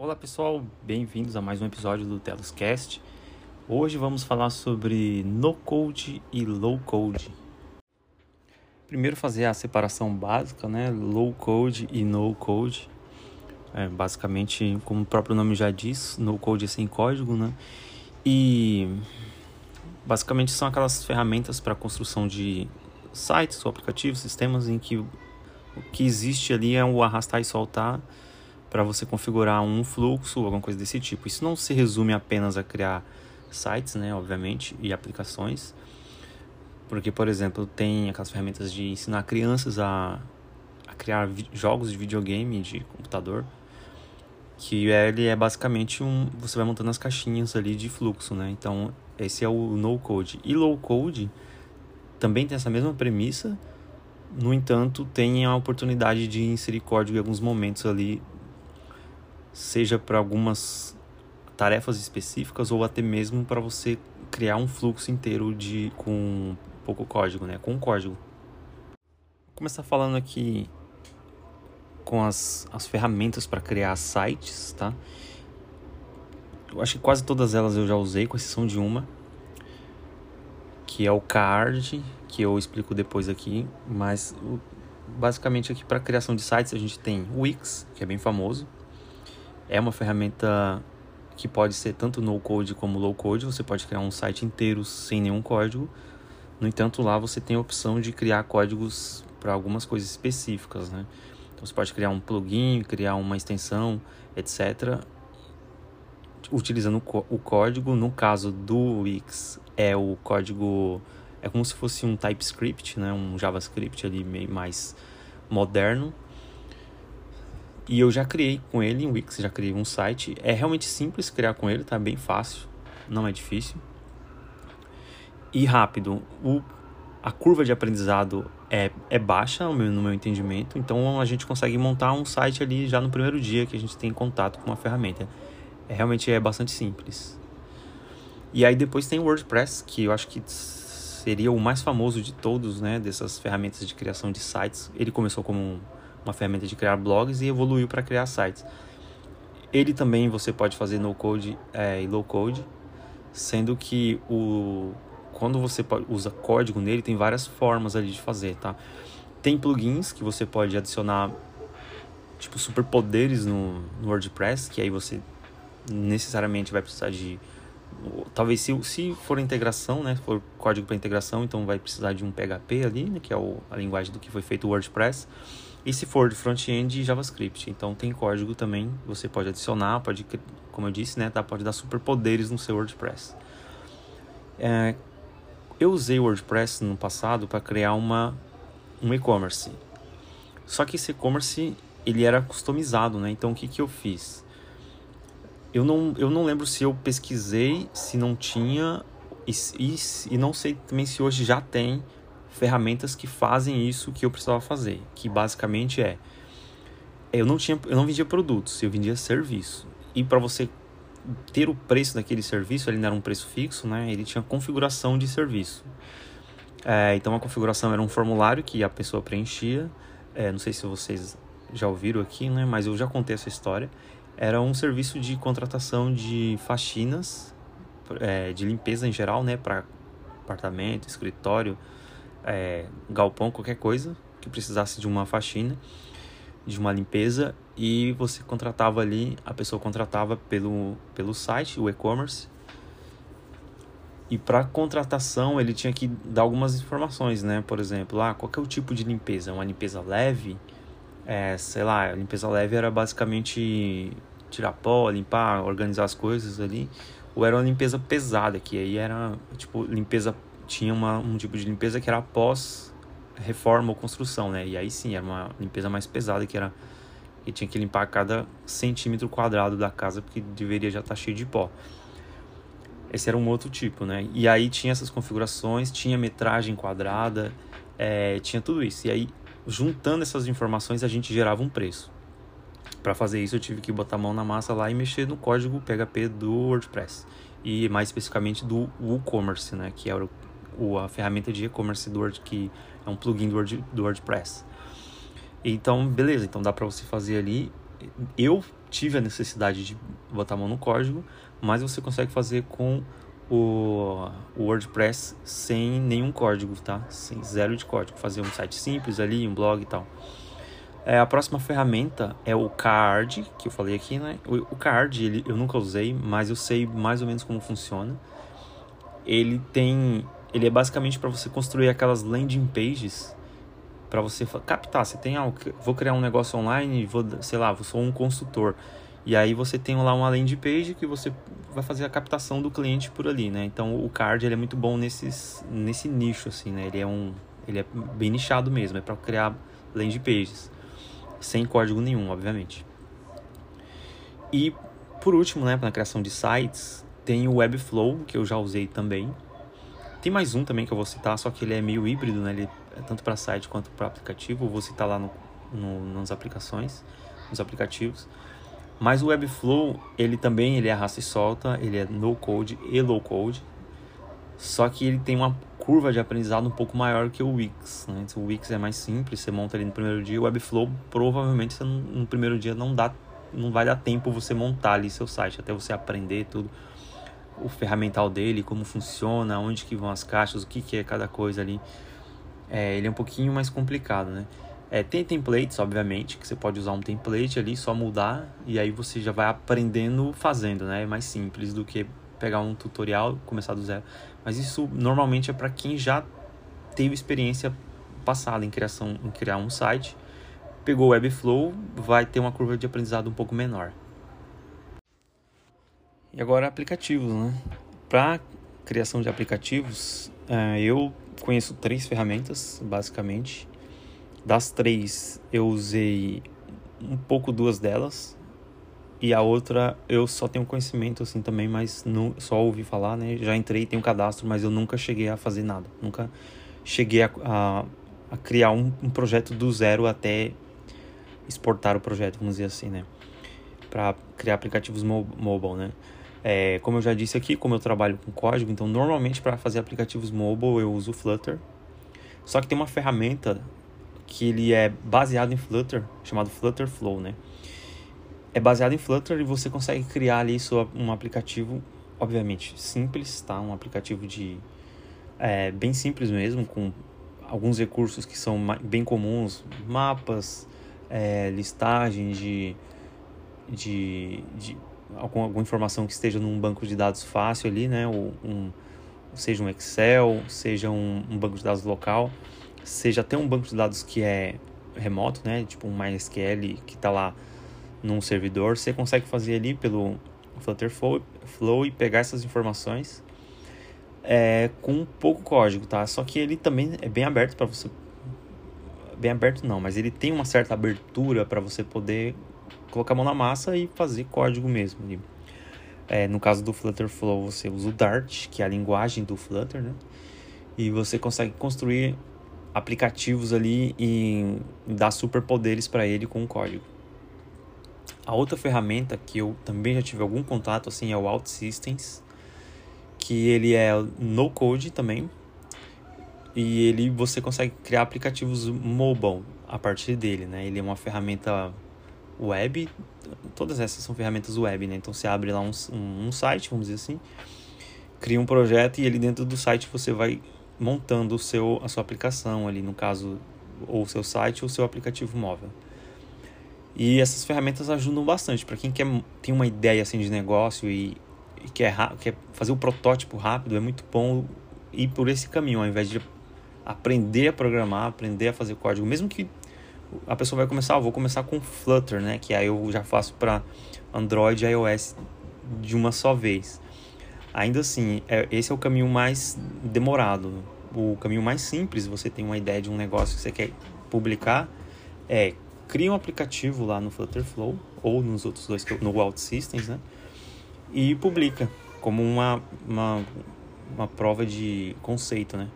Olá pessoal, bem-vindos a mais um episódio do Teloscast. Hoje vamos falar sobre no code e low code. Primeiro fazer a separação básica, né? Low code e no code. É, basicamente, como o próprio nome já diz, no code é sem código, né? E basicamente são aquelas ferramentas para construção de sites ou aplicativos, sistemas em que o que existe ali é o arrastar e soltar para você configurar um fluxo, alguma coisa desse tipo. Isso não se resume apenas a criar sites, né, obviamente, e aplicações. Porque, por exemplo, tem aquelas ferramentas de ensinar crianças a, a criar jogos de videogame, de computador, que ele é basicamente um... você vai montando as caixinhas ali de fluxo, né? Então, esse é o no-code. E low-code também tem essa mesma premissa, no entanto, tem a oportunidade de inserir código em alguns momentos ali seja para algumas tarefas específicas ou até mesmo para você criar um fluxo inteiro de com pouco código, né? Com código. Vou começar falando aqui com as, as ferramentas para criar sites, tá? Eu acho que quase todas elas eu já usei, com exceção de uma, que é o Card, que eu explico depois aqui, mas basicamente aqui para criação de sites a gente tem o Wix, que é bem famoso, é uma ferramenta que pode ser tanto no code como low code. Você pode criar um site inteiro sem nenhum código. No entanto, lá você tem a opção de criar códigos para algumas coisas específicas, né? Então você pode criar um plugin, criar uma extensão, etc. Utilizando o código. No caso do Wix, é o código é como se fosse um TypeScript, né? Um JavaScript ali meio mais moderno e eu já criei com ele em Wix, já criei um site. É realmente simples criar com ele, tá bem fácil, não é difícil. E rápido. O, a curva de aprendizado é, é baixa, no meu, no meu entendimento, então a gente consegue montar um site ali já no primeiro dia que a gente tem contato com uma ferramenta. É, realmente é bastante simples. E aí depois tem o WordPress, que eu acho que seria o mais famoso de todos, né, dessas ferramentas de criação de sites. Ele começou como uma ferramenta de criar blogs e evoluiu para criar sites. Ele também você pode fazer no code é, e low code, sendo que o quando você usa código nele tem várias formas ali de fazer, tá? Tem plugins que você pode adicionar tipo superpoderes no, no WordPress, que aí você necessariamente vai precisar de talvez se, se for integração, né, for código para integração, então vai precisar de um PHP ali, né, que é o, a linguagem do que foi feito o WordPress. E se for de front-end, JavaScript. Então tem código também, você pode adicionar, pode, como eu disse, né, pode dar superpoderes no seu WordPress. É, eu usei o WordPress no passado para criar uma um e-commerce. Só que esse e-commerce ele era customizado, né? Então o que, que eu fiz? Eu não, eu não lembro se eu pesquisei, se não tinha e, e, e não sei também se hoje já tem ferramentas que fazem isso que eu precisava fazer, que basicamente é eu não tinha eu não vendia produtos, eu vendia serviço. E para você ter o preço daquele serviço, ele não era um preço fixo, né? Ele tinha configuração de serviço. É, então a configuração era um formulário que a pessoa preenchia. É, não sei se vocês já ouviram aqui, né? Mas eu já contei essa história. Era um serviço de contratação de faxinas, é, de limpeza em geral, né? Para apartamento, escritório, é, galpão, qualquer coisa que precisasse de uma faxina, de uma limpeza, e você contratava ali, a pessoa contratava pelo, pelo site, o e-commerce. E para contratação ele tinha que dar algumas informações, né? Por exemplo, ah, qual é o tipo de limpeza? Uma limpeza leve? É, sei lá, a limpeza leve era basicamente tirar pó, limpar, organizar as coisas ali. Ou era uma limpeza pesada, que aí era tipo limpeza tinha uma, um tipo de limpeza que era após reforma ou construção, né? E aí sim, era uma limpeza mais pesada que era que tinha que limpar cada centímetro quadrado da casa porque deveria já estar tá cheio de pó. Esse era um outro tipo, né? E aí tinha essas configurações, tinha metragem quadrada, é, tinha tudo isso. E aí, juntando essas informações, a gente gerava um preço. Para fazer isso, eu tive que botar a mão na massa lá e mexer no código PHP do WordPress. E mais especificamente do WooCommerce, né? Que era o a ferramenta de e-commerce do Word, que é um plugin do, Word, do WordPress. Então, beleza, então dá para você fazer ali. Eu tive a necessidade de botar a mão no código, mas você consegue fazer com o, o WordPress sem nenhum código, tá? Sem zero de código, fazer um site simples ali, um blog e tal. É, a próxima ferramenta é o Card, que eu falei aqui, né? O, o Card ele, eu nunca usei, mas eu sei mais ou menos como funciona. Ele tem, ele é basicamente para você construir aquelas landing pages para você captar. Você tem, ah, vou criar um negócio online, vou, sei lá, sou um consultor. E aí você tem lá uma landing page que você vai fazer a captação do cliente por ali, né? Então o card ele é muito bom nesses, nesse nicho assim, né? Ele é um ele é bem nichado mesmo, é para criar landing pages sem código nenhum, obviamente. E por último, né, na criação de sites, tem o Webflow, que eu já usei também. Tem mais um também que eu vou citar, só que ele é meio híbrido, né? Ele é tanto para site quanto para aplicativo. Eu vou citar lá no, no, nas aplicações, nos aplicativos. Mas o Webflow, ele também ele é e solta, ele é no code e low code. Só que ele tem uma curva de aprendizado um pouco maior que o Wix. Né? Então, o Wix é mais simples, você monta ali no primeiro dia. O Webflow provavelmente você no primeiro dia não dá, não vai dar tempo você montar ali seu site até você aprender tudo, o ferramental dele, como funciona, onde que vão as caixas, o que que é cada coisa ali. É, ele é um pouquinho mais complicado, né? É, tem templates, obviamente, que você pode usar um template ali, só mudar, e aí você já vai aprendendo fazendo, né? É mais simples do que pegar um tutorial, começar do zero. Mas isso normalmente é para quem já teve experiência passada em criação, em criar um site, pegou o Webflow, vai ter uma curva de aprendizado um pouco menor. E agora aplicativos, né? Para criação de aplicativos, é, eu conheço três ferramentas, basicamente. Das três, eu usei um pouco duas delas. E a outra, eu só tenho conhecimento assim também, mas não, só ouvi falar, né? Já entrei, tenho cadastro, mas eu nunca cheguei a fazer nada. Nunca cheguei a, a, a criar um, um, projeto do zero até exportar o projeto, vamos dizer assim, né? Para criar aplicativos mo mobile, né? É, como eu já disse aqui, como eu trabalho com código, então normalmente para fazer aplicativos mobile eu uso Flutter. Só que tem uma ferramenta que ele é baseado em Flutter, chamado Flutter Flow, né? É baseado em Flutter e você consegue criar ali sua, um aplicativo, obviamente simples, tá? Um aplicativo de é, bem simples mesmo, com alguns recursos que são bem comuns, mapas, é, listagem de, de, de alguma, alguma informação que esteja num banco de dados fácil ali, né? Ou um, seja um Excel, seja um, um banco de dados local seja até um banco de dados que é remoto, né? Tipo um MySQL que está lá num servidor, você consegue fazer ali pelo Flutter Flow e pegar essas informações é, com pouco código, tá? Só que ele também é bem aberto para você, bem aberto não, mas ele tem uma certa abertura para você poder colocar a mão na massa e fazer código mesmo. É, no caso do Flutter Flow, você usa o Dart, que é a linguagem do Flutter, né? E você consegue construir aplicativos ali e dar superpoderes para ele com o código. A outra ferramenta que eu também já tive algum contato assim é o OutSystems, que ele é no code também. E ele você consegue criar aplicativos mobile a partir dele, né? Ele é uma ferramenta web, todas essas são ferramentas web, né? Então você abre lá um, um, um site, vamos dizer assim, cria um projeto e ele dentro do site você vai montando o seu, a sua aplicação ali, no caso, ou o seu site ou o seu aplicativo móvel. E essas ferramentas ajudam bastante para quem quer tem uma ideia assim de negócio e, e quer, quer fazer o protótipo rápido, é muito bom ir por esse caminho, ao invés de aprender a programar, aprender a fazer código, mesmo que a pessoa vai começar, ah, vou começar com Flutter, né, que aí eu já faço para Android e iOS de uma só vez ainda assim, é, esse é o caminho mais demorado. O caminho mais simples, você tem uma ideia de um negócio que você quer publicar, é cria um aplicativo lá no Flutterflow ou nos outros dois, no OutSystems, né? E publica como uma, uma, uma prova de conceito, né?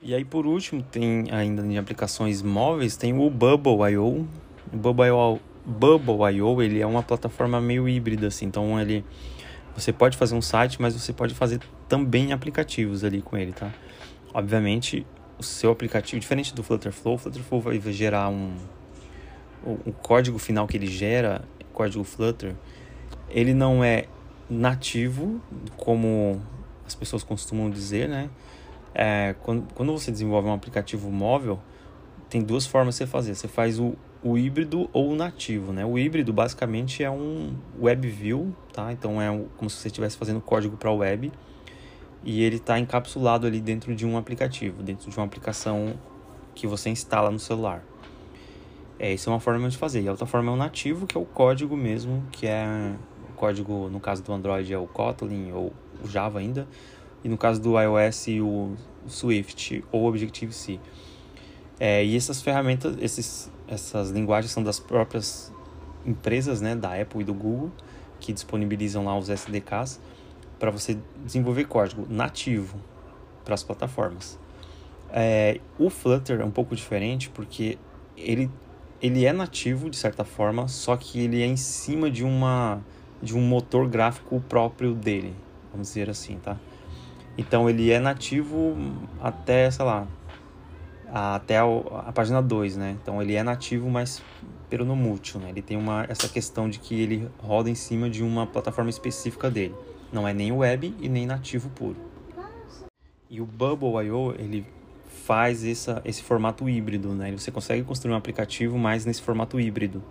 E aí, por último, tem ainda em aplicações móveis, tem o Bubble.io. O Bubble.io, ele é uma plataforma meio híbrida, assim, então ele você pode fazer um site, mas você pode fazer também aplicativos ali com ele, tá? Obviamente, o seu aplicativo, diferente do Flutterflow, o Flutterflow vai gerar um... O, o código final que ele gera código Flutter, ele não é nativo, como as pessoas costumam dizer, né? É, quando, quando você desenvolve um aplicativo móvel, tem duas formas de você fazer. Você faz o, o híbrido ou o nativo, né? O híbrido basicamente é um web view, tá? Então é como se você estivesse fazendo código para web e ele está encapsulado ali dentro de um aplicativo, dentro de uma aplicação que você instala no celular. É, isso é uma forma de fazer. E a outra forma é o nativo, que é o código mesmo, que é o código, no caso do Android, é o Kotlin ou o Java ainda, e no caso do iOS, o Swift ou Objective-C. É, e essas ferramentas, esses, essas linguagens são das próprias empresas, né, da Apple e do Google, que disponibilizam lá os SDKs para você desenvolver código nativo para as plataformas. É, o Flutter é um pouco diferente porque ele, ele é nativo de certa forma, só que ele é em cima de uma de um motor gráfico próprio dele, vamos dizer assim, tá? Então ele é nativo até, sei lá, até a, a página 2, né? Então ele é nativo, mas pelo no múltiplo, né? Ele tem uma essa questão de que ele roda em cima de uma plataforma específica dele. Não é nem web e nem nativo puro. E o Bubble.io, ele faz essa, esse formato híbrido, né? Você consegue construir um aplicativo mais nesse formato híbrido.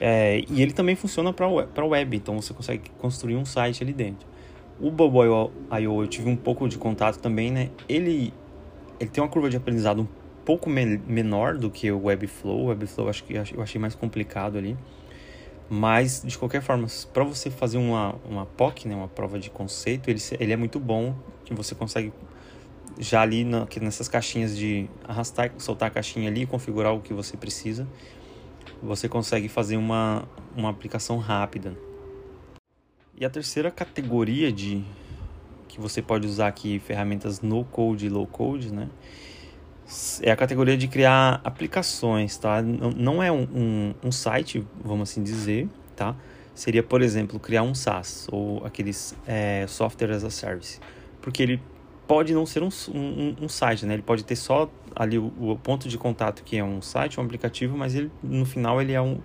É, e ele também funciona para web, então você consegue construir um site ali dentro. O Bubble.io eu tive um pouco de contato também, né? Ele, ele tem uma curva de aprendizado um pouco me menor do que o Webflow. O Webflow acho que eu achei mais complicado ali. Mas, de qualquer forma, para você fazer uma, uma POC, né, uma prova de conceito, ele, ele é muito bom, que você consegue já ali na, nessas caixinhas de arrastar, soltar a caixinha ali, configurar o que você precisa, você consegue fazer uma, uma aplicação rápida. E a terceira categoria de que você pode usar aqui ferramentas no code e low code, né? é a categoria de criar aplicações, tá? Não é um, um, um, site, vamos assim dizer, tá? Seria, por exemplo, criar um SaaS ou aqueles é, software as a service, porque ele pode não ser um, um, um site, né? Ele pode ter só ali o, o, ponto de contato que é um site, um aplicativo, mas ele no final ele é um,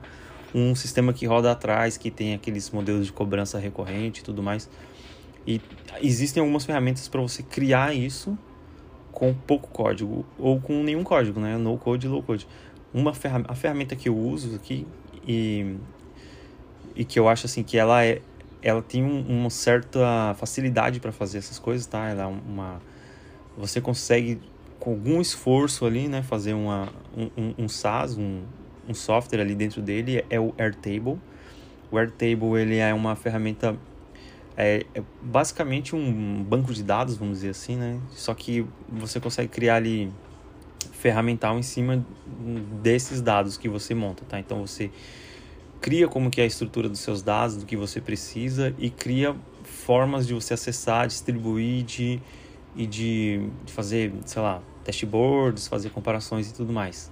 um sistema que roda atrás, que tem aqueles modelos de cobrança recorrente e tudo mais. E existem algumas ferramentas para você criar isso com pouco código ou com nenhum código, né? No code low code. Uma ferram a ferramenta que eu uso aqui e, e que eu acho assim que ela é ela tem um, uma certa facilidade para fazer essas coisas, tá? Ela é uma você consegue com algum esforço ali, né, fazer uma um, um SaaS, um, um software ali dentro dele é o Airtable. O Airtable ele é uma ferramenta é, é, basicamente um banco de dados, vamos dizer assim, né? Só que você consegue criar ali ferramental em cima desses dados que você monta, tá? Então você cria como que é a estrutura dos seus dados, do que você precisa e cria formas de você acessar, distribuir de, e de, de fazer, sei lá, dashboards, fazer comparações e tudo mais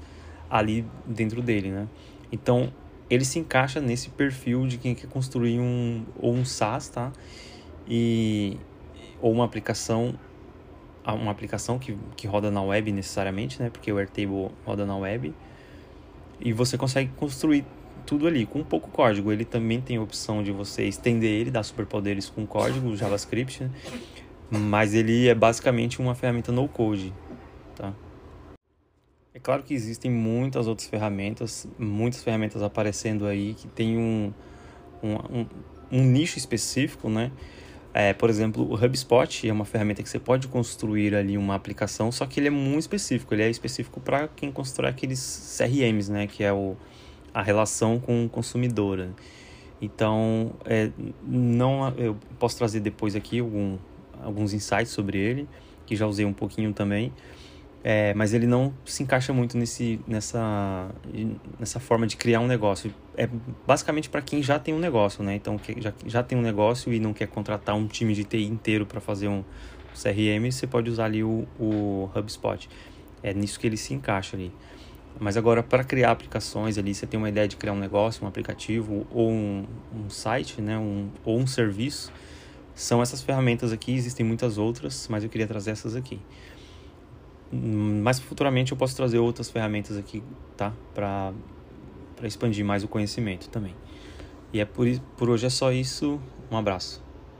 ali dentro dele, né? Então ele se encaixa nesse perfil de quem quer construir um ou um SaaS, tá? E ou uma aplicação uma aplicação que, que roda na web necessariamente, né? Porque o Airtable roda na web. E você consegue construir tudo ali com pouco código. Ele também tem a opção de você estender ele, dar superpoderes com código JavaScript, né? mas ele é basicamente uma ferramenta no code, tá? É claro que existem muitas outras ferramentas, muitas ferramentas aparecendo aí que tem um, um, um, um nicho específico, né? É, por exemplo, o HubSpot é uma ferramenta que você pode construir ali uma aplicação, só que ele é muito específico. Ele é específico para quem constrói aqueles CRMs, né? Que é o, a relação com o consumidor. Né? Então, é, não, eu posso trazer depois aqui algum, alguns insights sobre ele, que já usei um pouquinho também. É, mas ele não se encaixa muito nesse, nessa, nessa forma de criar um negócio. É basicamente para quem já tem um negócio, né? Então, que já, já tem um negócio e não quer contratar um time de TI inteiro para fazer um CRM, você pode usar ali o, o HubSpot. É nisso que ele se encaixa ali. Mas agora, para criar aplicações ali, você tem uma ideia de criar um negócio, um aplicativo ou um, um site, né? Um, ou um serviço, são essas ferramentas aqui. Existem muitas outras, mas eu queria trazer essas aqui. Mas futuramente eu posso trazer outras ferramentas aqui, tá? Para expandir mais o conhecimento também. E é por, por hoje é só isso. Um abraço.